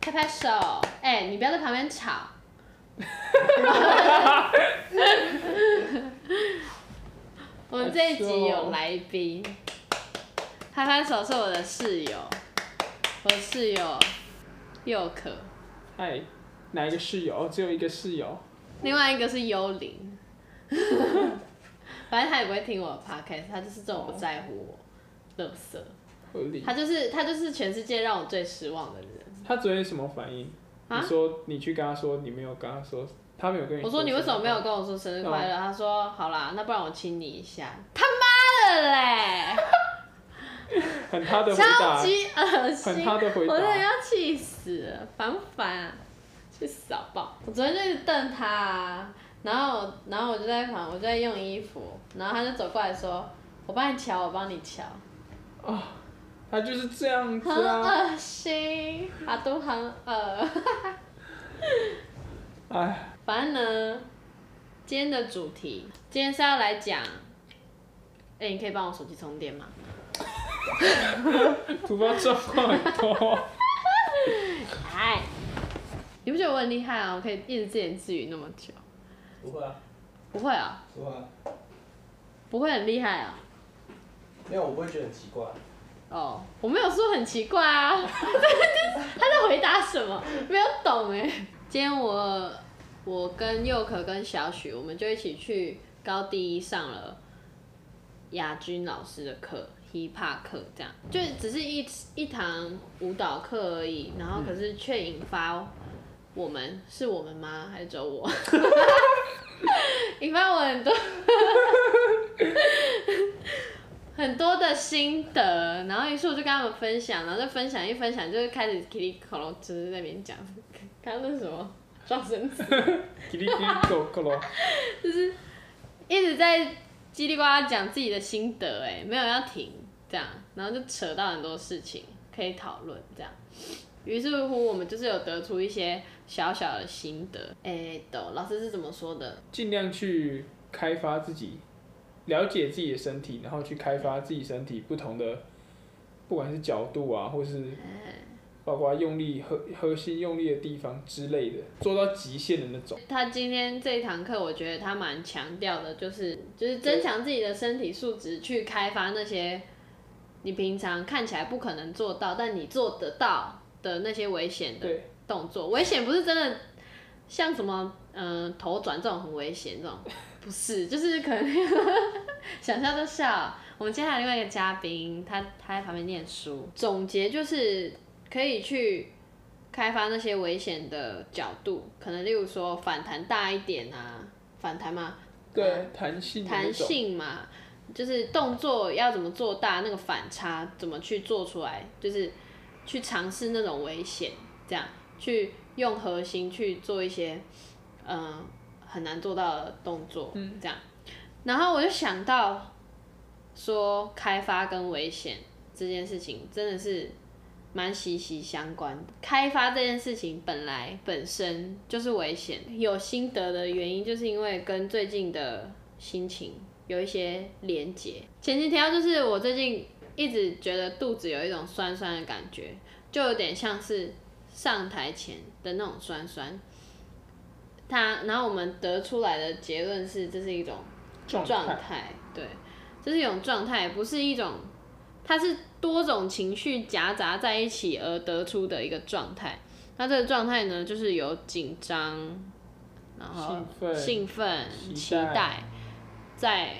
拍拍手，哎、你不要在旁边吵。我们这一集有来宾，拍拍手是我的室友，我的室友佑可，嗨，哪一个室友？哦只有一个室友。另外一个是幽灵。反正他也不会听我的 podcast，他就是这种不在乎我，乐色。合理。他就是他就是全世界让我最失望的人。他昨天什么反应？啊你说你去跟他说，你没有跟他说，他没有跟你我说你为什么没有跟我说生日快哦乐？他说好啦，那不然我亲你一下。他妈的嘞！很他的回超，级恶心，很他的回我真的。要气死了，烦不烦啊？去死好不好？我昨天就一直瞪他、啊，然后然后我就在旁，我就在用衣服，然后他就走过来说：“我帮你瞧，我帮你瞧。哦他就是这样”子啊。恶心，啊都很恶。哎，反正呢，今天的主题，今天是要来讲，哎、你可以帮我手机充电吗？突发状况很多。哎，你不觉得我很厉害啊？我可以一直自言自语那么久？不会啊，不会啊，不会啊，不会很厉害啊。没有，我不会觉得很奇怪。哦，我没有说很奇怪啊，他在回答什么？没有懂哎。今天我我跟佑可跟小许，我们就一起去高第一上了亚军老师的课，hiphop 课，这样就只是一一堂舞蹈课而已，然后可是却引发我们是我们吗？还是只有我？引发我很多 很多的心得，然后于是我就跟他们分享，然后就分享一分享，就是开始叽里口龙就是在那边讲，刚刚那是什么撞声词，叽里叽里狗狗咯。一直在叽里呱啦讲自己的心得，哎，没有要停，这样，然后就扯到很多事情可以讨论，这样。于是乎，我们就是有得出一些小小的心得。哎、懂，老师是怎么说的？尽量去开发自己，了解自己的身体，然后去开发自己身体不同的，不管是角度啊，或是包括用力核核心用力的地方之类的，做到极限的那种。他今天这一堂课，我觉得他蛮强调的，就是就是增强自己的身体素质，去开发那些你平常看起来不可能做到，但你做得到的那些危险的，动作。危险不是真的像什么嗯、呃头转这种很危险，这种不是，就是可能 想笑就笑。我们接下来另外一个嘉宾，他他在旁边念书，总结就是可以去开发那些危险的角度，可能例如说反弹大一点啊，反弹嘛，对，弹性弹。性嘛，就是动作要怎么做大，那个反差怎么去做出来，就是去尝试那种危险，这样去用核心去做一些嗯、很难做到的动作，嗯这样。然后我就想到说，开发跟危险这件事情真的是蛮息息相关的。开发这件事情本来本身就是危险，有心得的原因就是因为跟最近的心情有一些连结。前几天就是我最近一直觉得肚子有一种酸酸的感觉，就有点像是上台前的那种酸酸。他，然后我们得出来的结论是，这是一种状状态态，对，这是一种状态，不是一种，它是多种情绪夹杂在一起而得出的一个状态。那这个状态呢，就是有紧张，然后兴奋、期待，在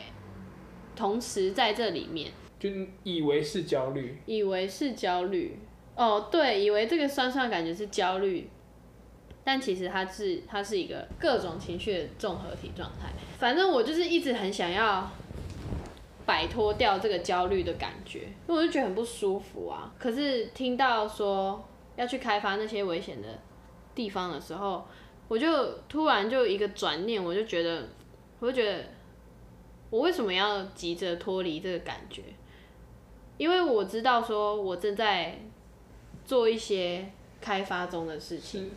同时在这里面，就以为是焦虑，以为是焦虑，哦，对，以为这个酸酸的感觉是焦虑，但其实它是它是一个各种情绪的综合体状态。反正我就是一直很想要摆脱掉这个焦虑的感觉，因为我就觉得很不舒服啊。可是听到说要去开发那些危险的地方的时候，我就突然就一个转念，我就觉得，我就觉得我为什么要急着脱离这个感觉？因为我知道说我正在做一些开发中的事情，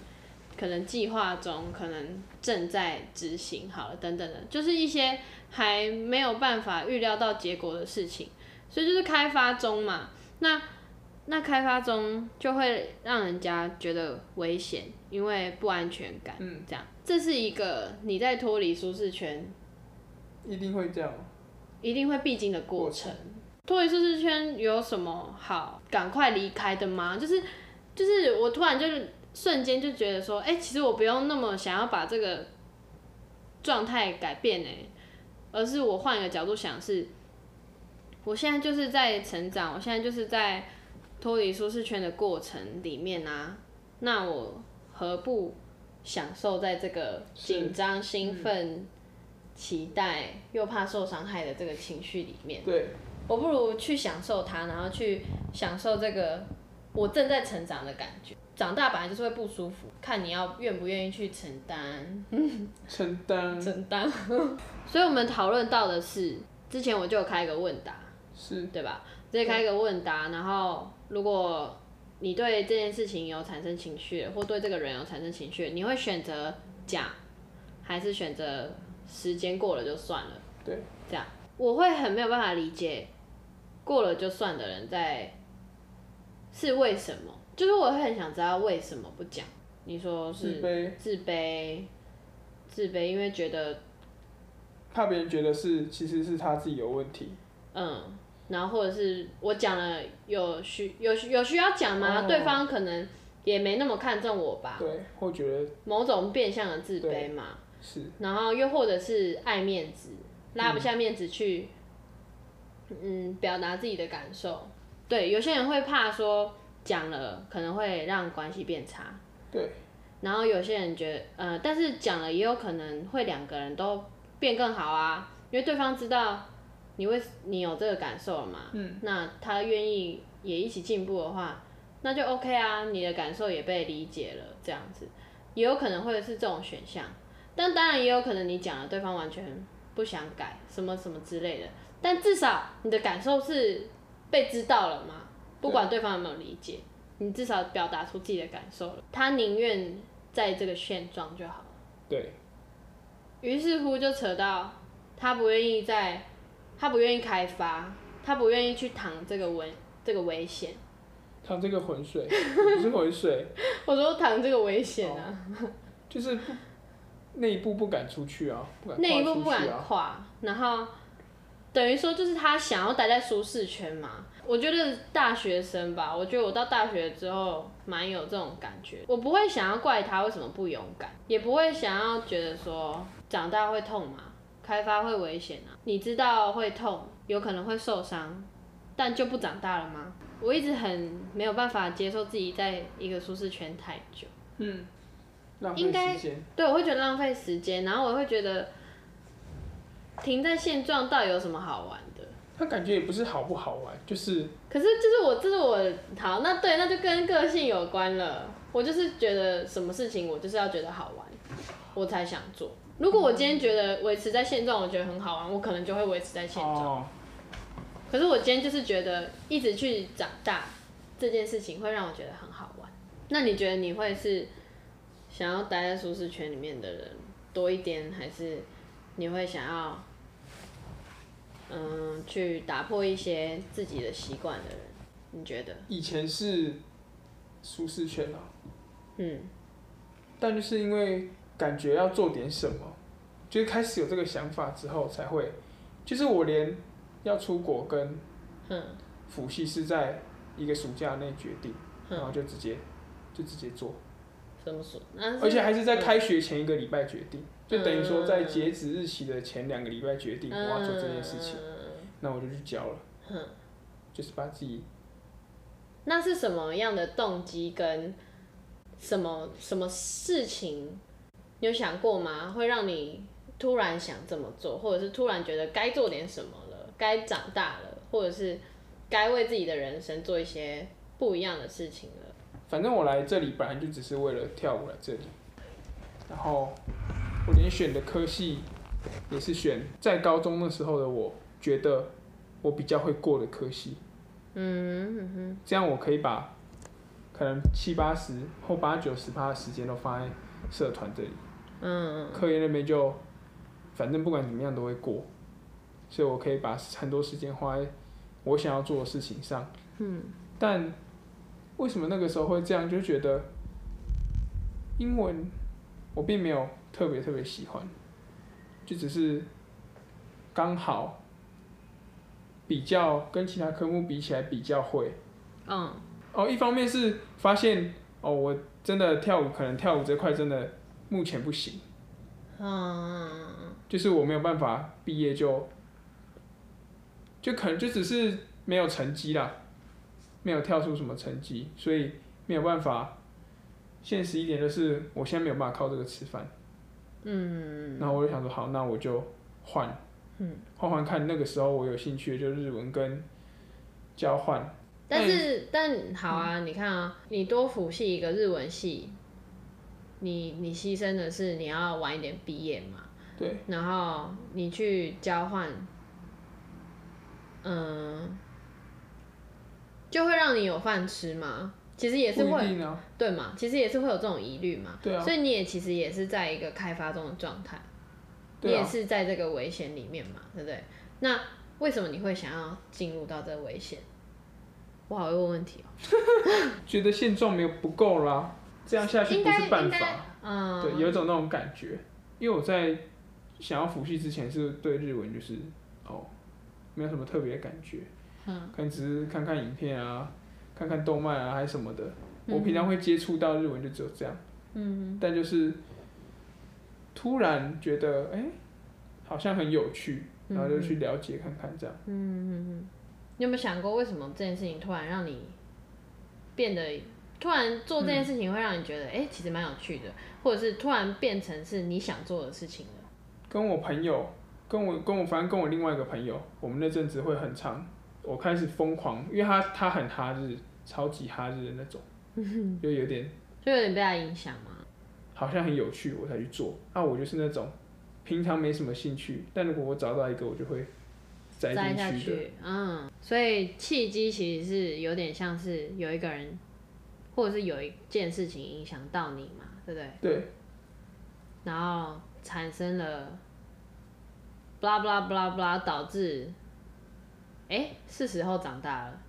可能计划中，可能正在执行好了，等等的，就是一些还没有办法预料到结果的事情，所以就是开发中嘛。那那开发中就会让人家觉得危险，因为不安全感，嗯，这样，这是一个你在脱离舒适圈一定会这样。一定会必经的过程。脱离舒适圈有什么好赶快离开的吗？就是就是我突然就是瞬间就觉得说，哎、其实我不用那么想要把这个状态改变哎、而是我换一个角度想是，我现在就是在成长，我现在就是在脱离舒适圈的过程里面啊，那我何不享受在这个紧张、兴奋、期待又怕受伤害的这个情绪里面？对，我不如去享受它，然后去享受这个我正在成长的感觉。长大本来就是会不舒服，看你要愿不愿意去承担。承 担承担。所以我们讨论到的是，之前我就有开一个问答，是对吧？直接开一个问答，然后如果你对这件事情有产生情绪，或对这个人有产生情绪，你会选择讲，还是选择时间过了就算了？对，这样我会很没有办法理解过了就算的人在是为什么，就是我会很想知道为什么不讲。你说是自卑，自卑，自卑，因为觉得怕别人觉得是其实是他自己有问题。嗯，然后或者是我讲了有需有需有需要讲吗？哦对方可能也没那么看重我吧，对，或觉得某种变相的自卑嘛。是然后又或者是爱面子，拉不下面子去，嗯，表达自己的感受。对，有些人会怕说讲了可能会让关系变差，对，然后有些人觉得，呃，但是讲了也有可能会两个人都变更好啊，因为对方知道你为你有这个感受了嘛，嗯，那他愿意也一起进步的话，那就 OK 啊，你的感受也被理解了，这样子。也有可能会是这种选项，但当然也有可能你讲了对方完全不想改，什么什么之类的，但至少你的感受是被知道了嘛，不管对方有没有理解。你至少表达出自己的感受了，他宁愿在这个现状就好了。对，于是乎就扯到他不愿意在，他不愿意开发，他不愿意去淌这个危这个危险。淌这个浑水，不是浑水，我说淌这个危险啊，就是不那一步不敢出去啊，不敢那一步不敢。跨，然后等于说就是他想要待在舒适圈嘛。我觉得大学生吧，我觉得我到大学之后蛮有这种感觉。我不会想要怪他为什么不勇敢，也不会想要觉得说长大会痛嘛，开发会危险啊。你知道会痛，有可能会受伤，但就不长大了吗？我一直很没有办法接受自己在一个舒适圈太久。嗯，浪费应该时间。对，我会觉得浪费时间，然后我会觉得停在现状到底有什么好玩的？他感觉也不是好不好玩，就是可是就是我，这是我好，那对，那就跟个性有关了。我就是觉得什么事情我就是要觉得好玩，我才想做。如果我今天觉得维持在现状，我觉得很好玩，我可能就会维持在现状。哦，可是我今天就是觉得一直去长大这件事情会让我觉得很好玩。那你觉得你会是想要待在舒适圈里面的人多一点，还是你会想要嗯去打破一些自己的习惯的人？你觉得？以前是舒适圈啊，嗯但就是因为感觉要做点什么，就是开始有这个想法之后才会，就是我连要出国跟哼辅系是在一个暑假内决定，然后，就直接就直接做，怎么说？那而且还是在嗯开学前一个礼拜决定，就等于说在截止日期的前两个礼拜决定我要做这件事情，嗯那我就去交了，哼，就是把自己那是什么样的动机跟什么什么事情？你有想过吗？会让你突然想这么做，或者是突然觉得该做点什么了，该长大了，或者是该为自己的人生做一些不一样的事情了？反正我来这里本来就只是为了跳舞来这里，然后我连选的科系也是选在高中那时候的我觉得我比较会过的科系，嗯哼。这样我可以把可能七八十或八九十趴的时间都放在社团这里，嗯，科研那边就反正不管怎么样都会过，所以我可以把很多时间花在我想要做的事情上。嗯，但为什么那个时候会这样？就觉得英文我并没有特别特别喜欢，就只是刚好比较跟其他科目比起来比较会。嗯，哦，一方面是发现哦，我真的跳舞可能跳舞这块真的目前不行，嗯，就是我没有办法毕业就就可能就只是没有成绩啦，没有跳出什么成绩，所以没有办法。现实一点就是，我现在没有办法靠这个吃饭。嗯，然后我就想说，好，那我就换，嗯，换换看。那个时候我有兴趣的就是日文跟交换，但是但好啊，你看啊，你多辅系一个日文系，你你牺牲的是你要晚一点毕业嘛，对，然后你去交换，嗯，就会让你有饭吃嘛。其实也是会啊，对嘛，其实也是会有这种疑虑嘛。对啊所以你也其实也是在一个开发中的状态，你也是在这个危险里面嘛，对不对？那为什么你会想要进入到这个危险？我好会问问题哦、觉得现状没有不够啦，这样下去应不是办法。嗯，对，有一种那种感觉。因为我在想要辅系之前，是对日文就是哦，没有什么特别的感觉，嗯，可能只是看看影片啊，看看动漫啊，还是什么的。嗯我平常会接触到日文就只有这样，嗯但就是突然觉得哎、好像很有趣，然后就去了解看看这样。嗯嗯嗯，你有没有想过，为什么这件事情突然让你变得，突然做这件事情会让你觉得，哎、其实蛮有趣的，或者是突然变成是你想做的事情了？跟我朋友，跟我跟我反正跟我另外一个朋友，我们那阵子会很长，我开始疯狂，因为他他很哈日，超级哈日的那种，就有点就有点被他影响嘛。好像很有趣，我才去做。那我就是那种平常没什么兴趣，但如果我找到一个，我就会栽栽下进去嗯，所以契机其实是有点像是有一个人，或者是有一件事情影响到你嘛，对不对？对，然后产生了，blah blah blah blah，导致，哎，是时候长大了，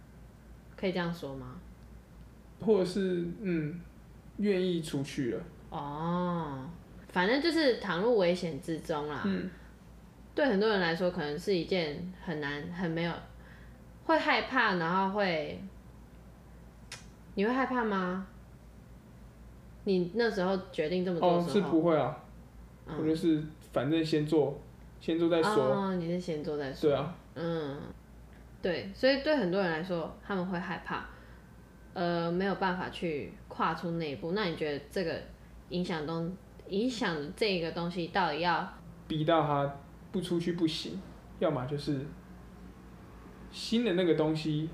可以这样说吗？或者是嗯，愿意出去了。哦，反正就是躺入危险之中啦。嗯，对很多人来说，可能是一件很难、很没有，会害怕，然后会，你会害怕吗？你那时候决定这么做哦，是不会啊，我就是反正先做，先做再说。哦，你是先做再说。对啊，嗯，对，所以对很多人来说，他们会害怕，呃，没有办法去跨出那一步。那你觉得这个影响东影响这个东西到底要逼到他不出去不行，要么就是新的那个东西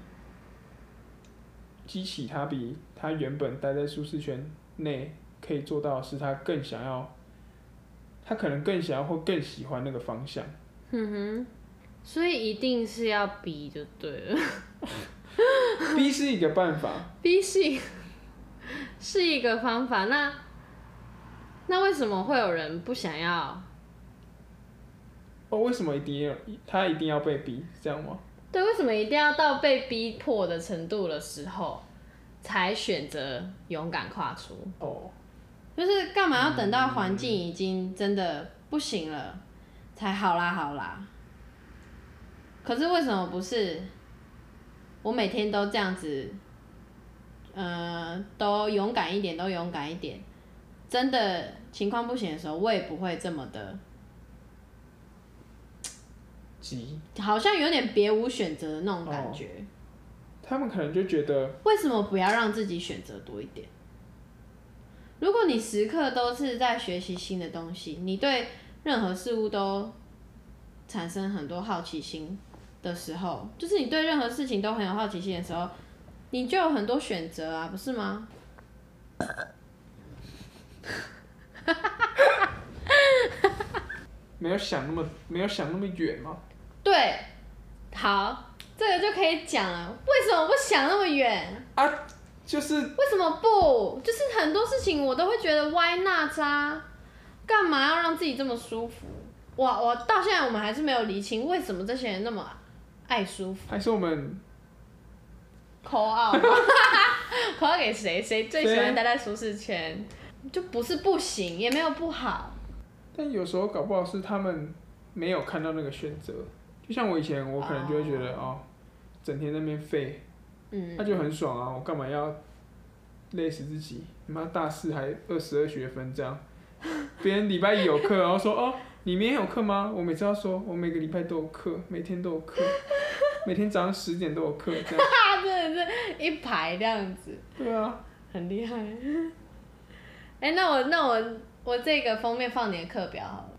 激起他比他原本待在舒适圈内可以做到是他更想要，他可能更想要或更喜欢那个方向。嗯哼，所以一定是要逼就对了，逼是一个办法，逼是一是一个方法。那那为什么会有人不想要？哦，为什么一定要他一定要被逼？这样吗？对，为什么一定要到被逼迫的程度的时候，才选择勇敢跨出？哦，就是干嘛要等到环境已经真的不行了，才好啦好啦？可是为什么不是？我每天都这样子，呃，都勇敢一点，都勇敢一点。真的情况不行的时候，我也不会这么的，急，好像有点别无选择的那种感觉。他们可能就觉得为什么不要让自己选择多一点？如果你时刻都是在学习新的东西，你对任何事物都产生很多好奇心的时候，就是你对任何事情都很有好奇心的时候，你就有很多选择啊，不是吗？没有想那么没有想那么远吗。对，好，这个就可以讲了。为什么不想那么远？啊，就是为什么不？就是很多事情我都会觉得 why not 啊？干嘛要让自己这么舒服？我我到现在我们还是没有理清为什么这些人那么爱舒服。还是我们口号，口号给谁？谁最喜欢待在舒适圈？就不是不行，也没有不好。但有时候搞不好是他们没有看到那个选择，就像我以前，我可能就会觉得哦整天在那边废，嗯，那就很爽啊，我干嘛要累死自己？你妈大四还二十二学分这样，别人礼拜一有课，然后说哦你明天有课吗？我每次要说我每个礼拜都有课，每天都有课，每天早上十点都有课这样。他 真的是一排这样子，对啊，很厉害。哎、那我那我我这个封面放你的课表好了。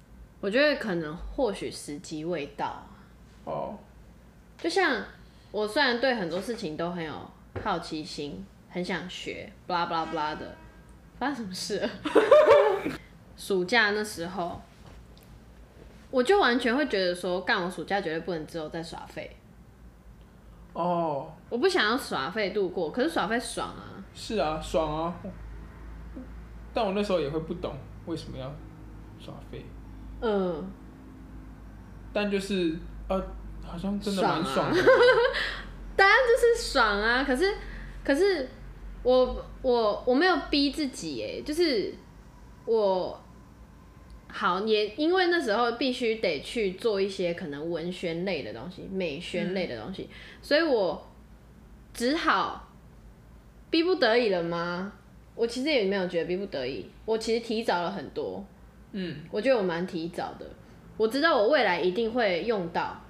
我觉得可能或许时机未到，哦，就像我虽然对很多事情都很有好奇心，很想学，blah blah blah 的，发生什么事了？暑假那时候，我就完全会觉得说，干我暑假绝对不能只有在耍废，哦，我不想要耍废度过，可是耍废爽啊。是啊，爽啊。但我那时候也会不懂为什么要耍废，嗯，但就是呃，好像真的蛮爽。当然就是爽啊，可是可是我我我没有逼自己哎，就是我好也因为那时候必须得去做一些可能文宣类的东西、美宣类的东西，所以我只好逼不得已了吗？我其实也没有觉得逼不得已，我其实提早了很多，嗯，我觉得我蛮提早的，我知道我未来一定会用到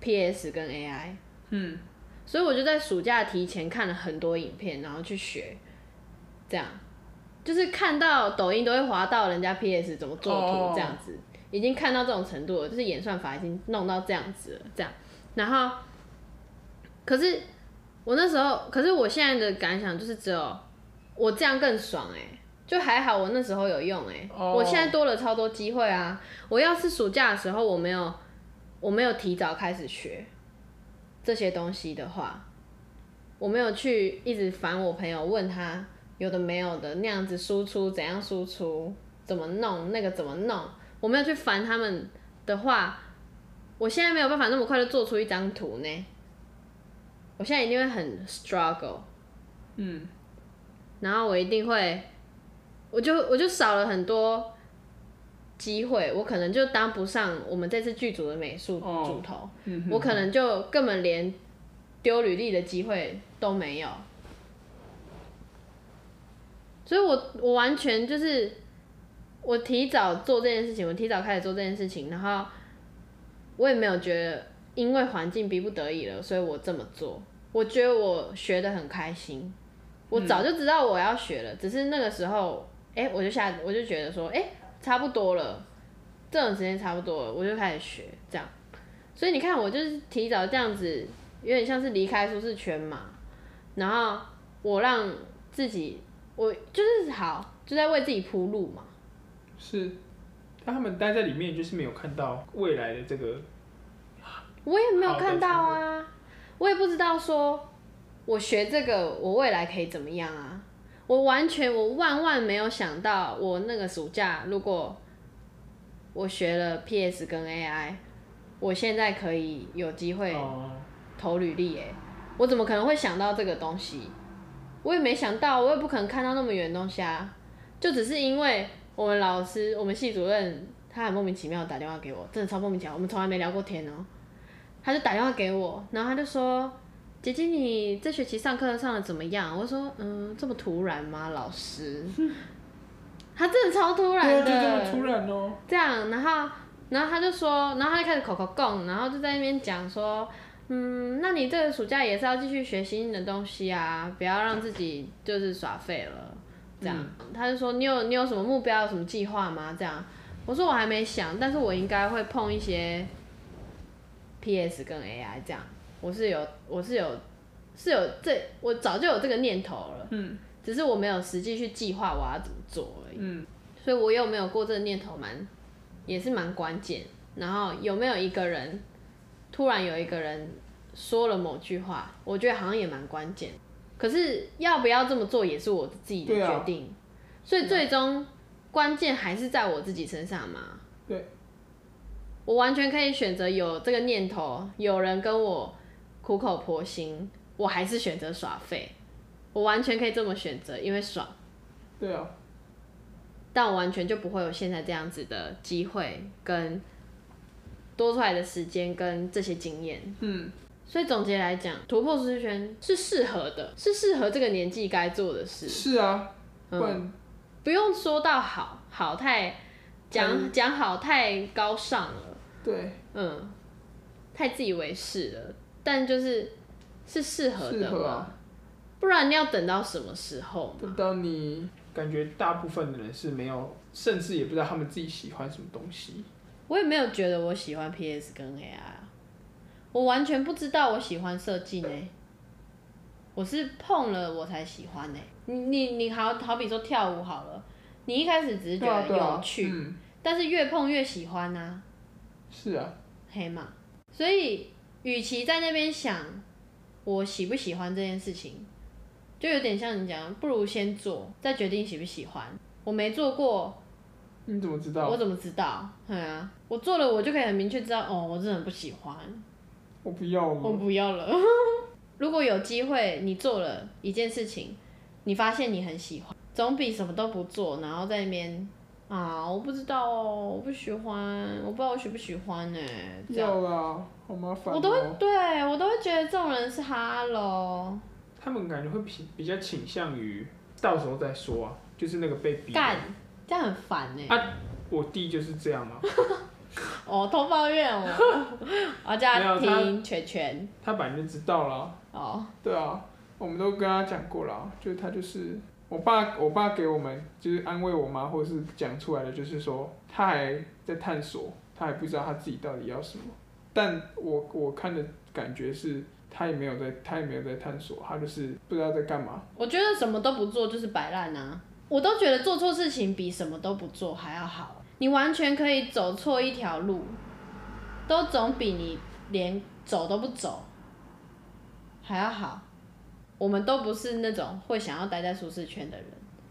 PS 跟 AI。嗯，所以我就在暑假提前看了很多影片，然后去学，这样，就是看到抖音都会滑到人家 PS 怎么做图哦这样子已经看到这种程度了，就是演算法已经弄到这样子了，这样，然后，可是我那时候，可是我现在的感想就是只有我这样更爽哎、就还好我那时候有用哎、哦我现在多了超多机会啊！我要是暑假的时候我没有我没有提早开始学这些东西的话，我没有去一直烦我朋友问他有的没有的那样子输出怎样输出怎么弄那个怎么弄，我没有去烦他们的话，我现在没有办法那么快就做出一张图呢。我现在一定会很 struggle，嗯，然后我一定会，我就我就少了很多机会，我可能就当不上我们这次剧组的美术哦组头，嗯哼我可能就根本连丢履历的机会都没有。所以我我完全就是我提早做这件事情，我提早开始做这件事情，然后我也没有觉得因为环境逼不得已了，所以我这么做。我觉得我学的很开心，我早就知道我要学了，只是那个时候，哎、我就下我就觉得说，哎、差不多了，这种时间差不多了，我就开始学这样。所以你看，我就是提早这样子，有点像是离开舒适圈嘛，然后我让自己，我就是好，就在为自己铺路嘛。是，但他们待在里面就是没有看到未来的这个，我也没有看到啊，我也不知道说，我学这个我未来可以怎么样啊？我完全我万万没有想到，我那个暑假如果我学了 PS 跟 AI，我现在可以有机会哦，投履历诶，我怎么可能会想到这个东西？我也没想到，我也不可能看到那么远的东西啊！就只是因为我们老师，我们系主任，他很莫名其妙打电话给我，真的超莫名其妙，我们从来没聊过天哦、他就打电话给我，然后他就说：“姐姐，你这学期上课上的怎么样？”我说：“嗯，这么突然吗，老师？” 他真的超突对啊，然的，就这么突然哦，这样，然后，然后他就说，然后他就开始口口供，然后就在那边讲说，嗯，那你这个暑假也是要继续学新的东西啊，不要让自己就是耍废了，这样。他就说，你有你有什么目标，有什么计划吗？这样，我说我还没想，但是我应该会碰一些 PS 跟 AI 这样，我是有我是有是有这我早就有这个念头了，嗯只是我没有实际去计划我要怎么做而已。嗯，所以我有没有过这个念头蛮，也是蛮关键。然后有没有一个人，突然有一个人说了某句话，我觉得好像也蛮关键。可是要不要这么做也是我自己的决定，所以最终关键还是在我自己身上嘛。对，我完全可以选择有这个念头，有人跟我苦口婆心，我还是选择耍废。我完全可以这么选择，因为爽。对啊，但我完全就不会有现在这样子的机会跟多出来的时间跟这些经验。嗯，所以总结来讲，突破舒适圈是适合的，是适合这个年纪该做的事。是啊，嗯，不用说到好，好太讲讲好太高尚了，对，嗯，太自以为是了。但就是是适合的。不然你要等到什么时候？等到你感觉大部分的人是没有，甚至也不知道他们自己喜欢什么东西。我也没有觉得我喜欢 PS 跟 AI 啊，我完全不知道我喜欢设计呢。我是碰了我才喜欢呢。你你你好好比说跳舞好了，你一开始只是觉得有，趣，嗯，但是越碰越喜欢呐、是啊，黑马。所以，与其在那边想我喜不喜欢这件事情，就有点像你讲，不如先做，再决定喜不喜欢。我没做过，你怎么知道？我怎么知道？对啊，我做了，我就可以很明确知道，哦，我真的很不喜欢，我不要我了。不要了。如果有机会，你做了一件事情，你发现你很喜欢，总比什么都不做，然后在那边啊，我不知道哦，我不喜欢，我不知道我喜不喜欢呢、这样要啦，好麻烦、哦。我都会对我都会觉得这种人是哈喽他们感觉会比比较倾向于到时候再说啊，就是那个被逼的。干，这样很烦呢、啊我弟就是这样啊，哦，偷抱怨我，我叫他听全全他本来就知道了。哦，对啊，我们都跟他讲过了，就是他就是我爸，我爸给我们就是安慰我妈，或者是讲出来的，就是说他还在探索，他还不知道他自己到底要什么。但我我看的感觉是，他也没有在，他也没有在探索，他就是不知道在干嘛。我觉得什么都不做就是摆烂啊！我都觉得做错事情比什么都不做还要好。你完全可以走错一条路，都总比你连走都不走还要好。我们都不是那种会想要待在舒适圈的人。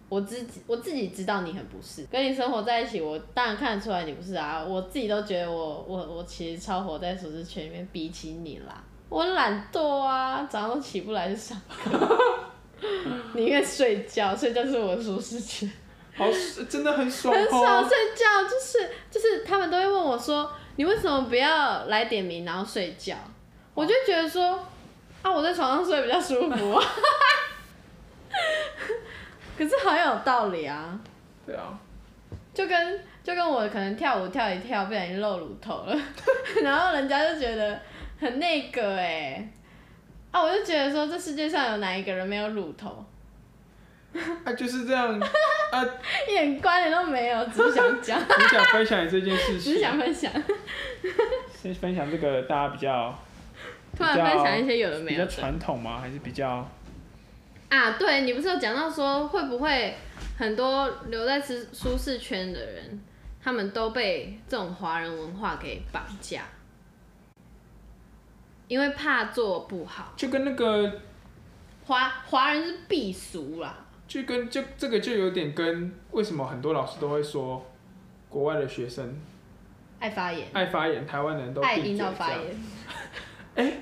我自己我自己知道你很不是，跟你生活在一起，我当然看得出来你不是啊。我自己都觉得我我我其实超活在舒适圈里面，比起你啦，我懒惰啊，早上都起不来就上课，宁愿睡觉，睡觉是我的舒适圈。好，真的很爽很少哦。睡觉，就是就是他们都会问我说，你为什么不要来点名然后睡觉？我就觉得说，啊，我在床上睡比较舒服、啊。可是好像有道理啊，对啊，就跟就跟我可能跳舞跳一跳，不小心露乳头了，然后人家就觉得很那个哎、啊，我就觉得说这世界上有哪一个人没有乳头，啊就是这样 啊，一点关联都没有，只是想讲，只想分享这件事情 只是，想分享，先分享这个大家比较突然分享一些有的没比较。传统吗？还是比较啊，对你不是有讲到说会不会很多留在舒舒适圈的人，他们都被这种华人文化给绑架，因为怕做不好，就跟那个华华人是避俗啦，就跟就这个就有点跟为什么很多老师都会说国外的学生爱发言，爱发言，台湾人都爱闭嘴引导发言，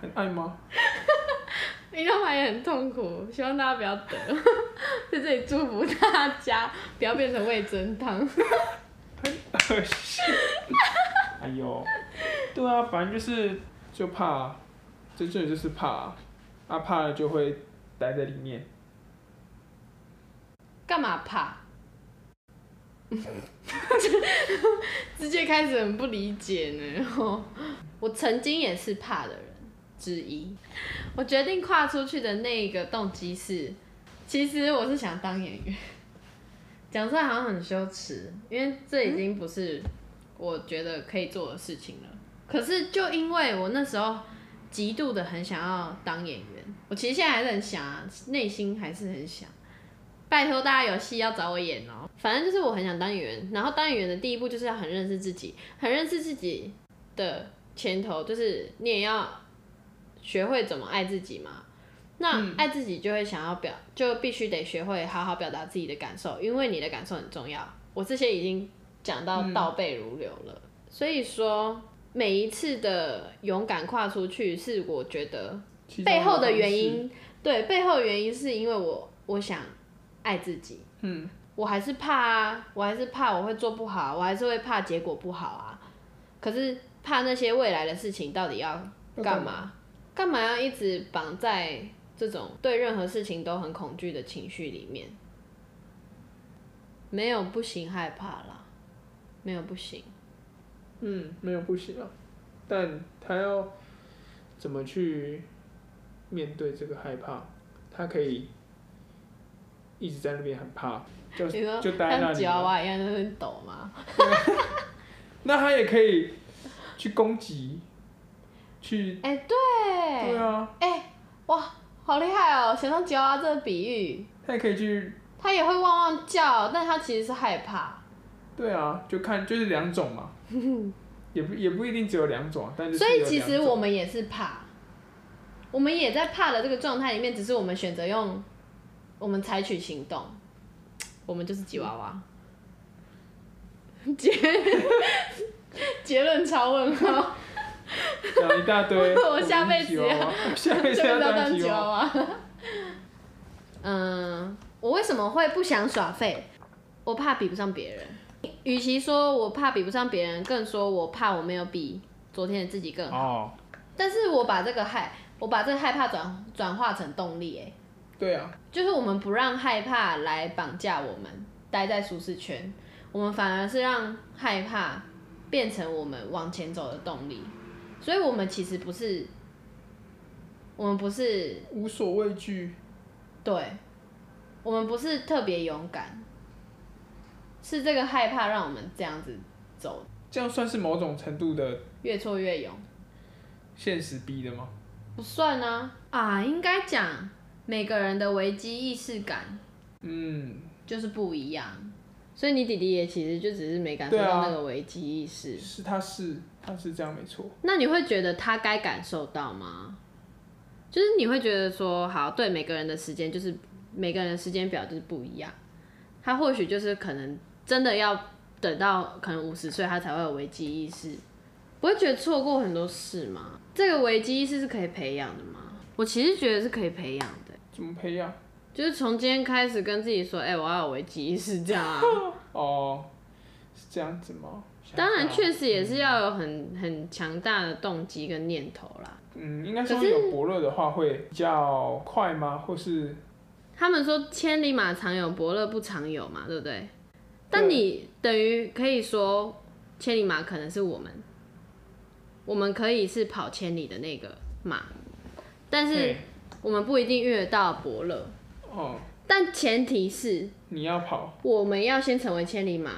很爱吗？引导发言很痛苦，希望大家不要得，在这里祝福大家不要变成味增汤。恶心。哎呦，对啊，反正就是就怕，真正就是怕啊，啊怕了就会待在里面。干嘛怕？直接开始很不理解呢。吼 我曾经也是怕的人之一。我决定跨出去的那个动机是，其实我是想当演员。讲出来好像很羞耻，因为这已经不是我觉得可以做的事情了。可是就因为我那时候极度的很想要当演员，我其实现在还是很想啊，内心还是很想。拜托大家有戏要找我演哦。反正就是我很想当演员，然后当演员的第一步就是要很认识自己，很认识自己的前头就是你也要学会怎么爱自己嘛。那爱自己就会想要表，就必须得学会好好表达自己的感受，因为你的感受很重要。我这些已经讲到倒背如流了，所以说每一次的勇敢跨出去，是我觉得背后的原，因，对背后的原因是因为我我想爱自己，嗯，我还是怕啊，我还是怕我会做不好，我还是会怕结果不好啊。可是怕那些未来的事情到底要干嘛？干嘛要一直绑在这种对任何事情都很恐惧的情绪里面？没有不行，害怕啦，没有不行。嗯，没有不行啊，但他要怎么去面对这个害怕？他可以一直在那边很怕，就就待在那像吉娃里吗。娃一样在那边抖吗？那他也可以去攻击，去哎、对，对啊，哎、哇，好厉害哦！想到吉娃娃这个比喻，他也可以去他也会汪汪叫，但他其实是害怕。对啊，就看就是两种嘛，也不也不一定只有两种，但是所以其实我们也是怕，我们也在怕的这个状态里面，只是我们选择用，我们采取行动，我们就是吉娃娃。结结论超问号，讲一大堆 我下辈子吉娃娃，下辈子就要要当当吉娃。娃。嗯，我为什么会不想耍废？我怕比不上别人。与其说我怕比不上别人，更说我怕我没有比昨天的自己更好。哦，但是我把这个害，我把这个害怕转转化成动力，哎，对啊，就是我们不让害怕来绑架我们，待在舒适圈，我们反而是让害怕变成我们往前走的动力。所以，我们其实不是，我们不是无所畏惧，对，我们不是特别勇敢，是这个害怕让我们这样子走，这样算是某种程度的越挫越勇。现实逼的吗？不算啊啊，应该讲每个人的危机意识感嗯，就是不一样，所以你弟弟也其实就只是没感受对啊到那个危机意识。是他是他是这样没错，那你会觉得他该感受到吗？就是你会觉得说，好，对每个人的时间就是每个人的时间表就是不一样，他或许就是可能真的要等到可能五十岁，他才会有危机意识，不会觉得错过很多事吗？这个危机意识是可以培养的吗？我其实觉得是可以培养的，怎么培养？就是从今天开始跟自己说，哎、我要有危机意识，这样啊。哦，是这样子吗？当然，确实也嗯是要有很很强大的动机跟念头啦。嗯，应该说可是有伯乐的话会比较快吗？或是他们说千里马常有，伯乐不常有嘛，对不对？但你等于可以说，千里马可能是我们，我们可以是跑千里的那个马，但是我们不一定遇得到伯乐。哦，但前提是你要跑，我们要先成为千里马，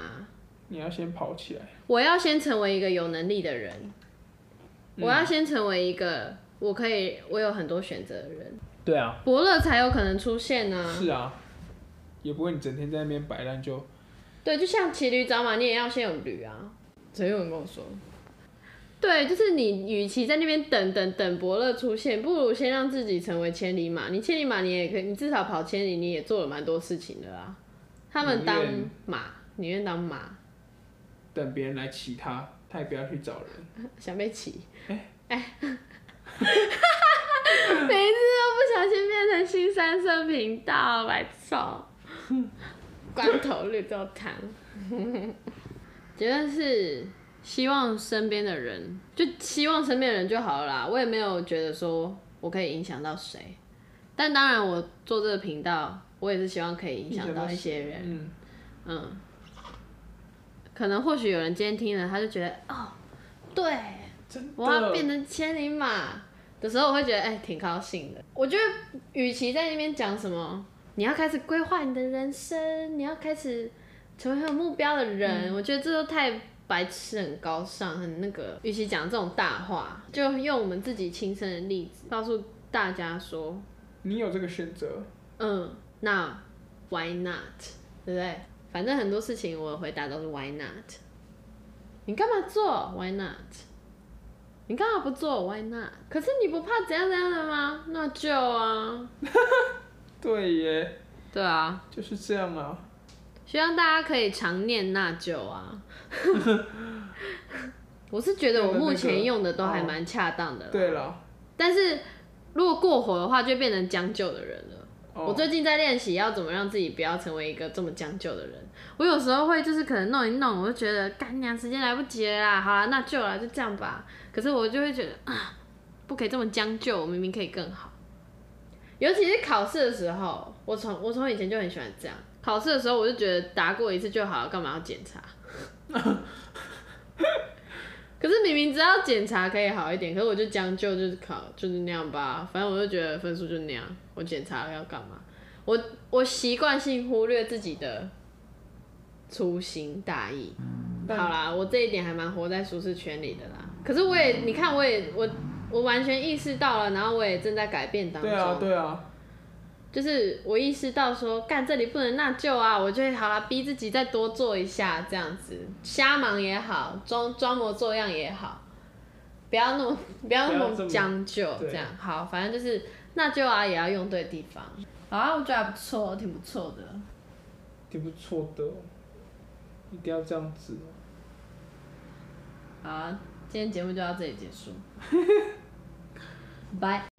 你要先跑起来。我要先成为一个有能力的人，我要先成为一个我可以我有很多选择的人，对啊，伯乐才有可能出现呢、是啊，也不会你整天在那边摆烂就对，就像骑驴找马，你也要先有驴啊。曾有人跟我说，对，就是你与其在那边等等等伯乐出现，不如先让自己成为千里马。你千里马，你也可以，你至少跑千里，你也做了蛮多事情的啦。他们当马，宁愿当马，等别人来骑他，他也不要去找人。想被骑。哎 哎，每一次都不小心变成新三色频道，白操！罐头绿豆汤，结论是希望身边的人，就希望身边的人就好了啦。我也没有觉得说我可以影响到谁，但当然我做这个频道，我也是希望可以影响到一些人。嗯，嗯，可能或许有人今天听了，他就觉得哦，对，我要变成千里马的时候，我会觉得哎、挺高兴的。我觉得与其在那边讲什么，你要开始规划你的人生，你要开始成为很有目标的人，我觉得这都太白痴、很高尚、很那个。与其讲这种大话，就用我们自己亲身的例子告诉大家说，你有这个选择，嗯，那 why not？对不对？反正很多事情我的回答都是 why not？你干嘛做？Why not？你干嘛不做？Why not？可是你不怕怎样怎样的吗？那就啊，对耶，对啊，就是这样啊。希望大家可以常念那就啊。我是觉得我目前用的都还蛮恰当的啦，对了，但是如果过火的话，就变成将就的人了。哦我最近在练习要怎么让自己不要成为一个这么将就的人。我有时候会就是可能弄一弄，我就觉得干娘时间来不及了啦，好啦，那就啦，就这样吧。可是我就会觉得啊，不可以这么将就，我明明可以更好。尤其是考试的时候，我从我从以前就很喜欢这样。考试的时候，我就觉得答过一次就好了，干嘛要检查？可是明明知道检查可以好一点，可是我就将就，就是考就是那样吧。反正我就觉得分数就那样，我检查了要干嘛？我我习惯性忽略自己的粗心大意。好啦，我这一点还蛮活在舒适圈里的啦。可是我也，你看，我也我我完全意识到了，然后我也正在改变当中。对啊，对啊，就是我意识到说，干这里不能那就啊，我就会好啦，逼自己再多做一下，这样子瞎忙也好，装装模作样也好，不要那么不要那么将就，对这样好，反正就是那就啊，也要用对地方。啊，我觉得还不错，挺不错的。挺不错的哦，一定要这样子哦。好啊，今天节目就到这里结束，拜。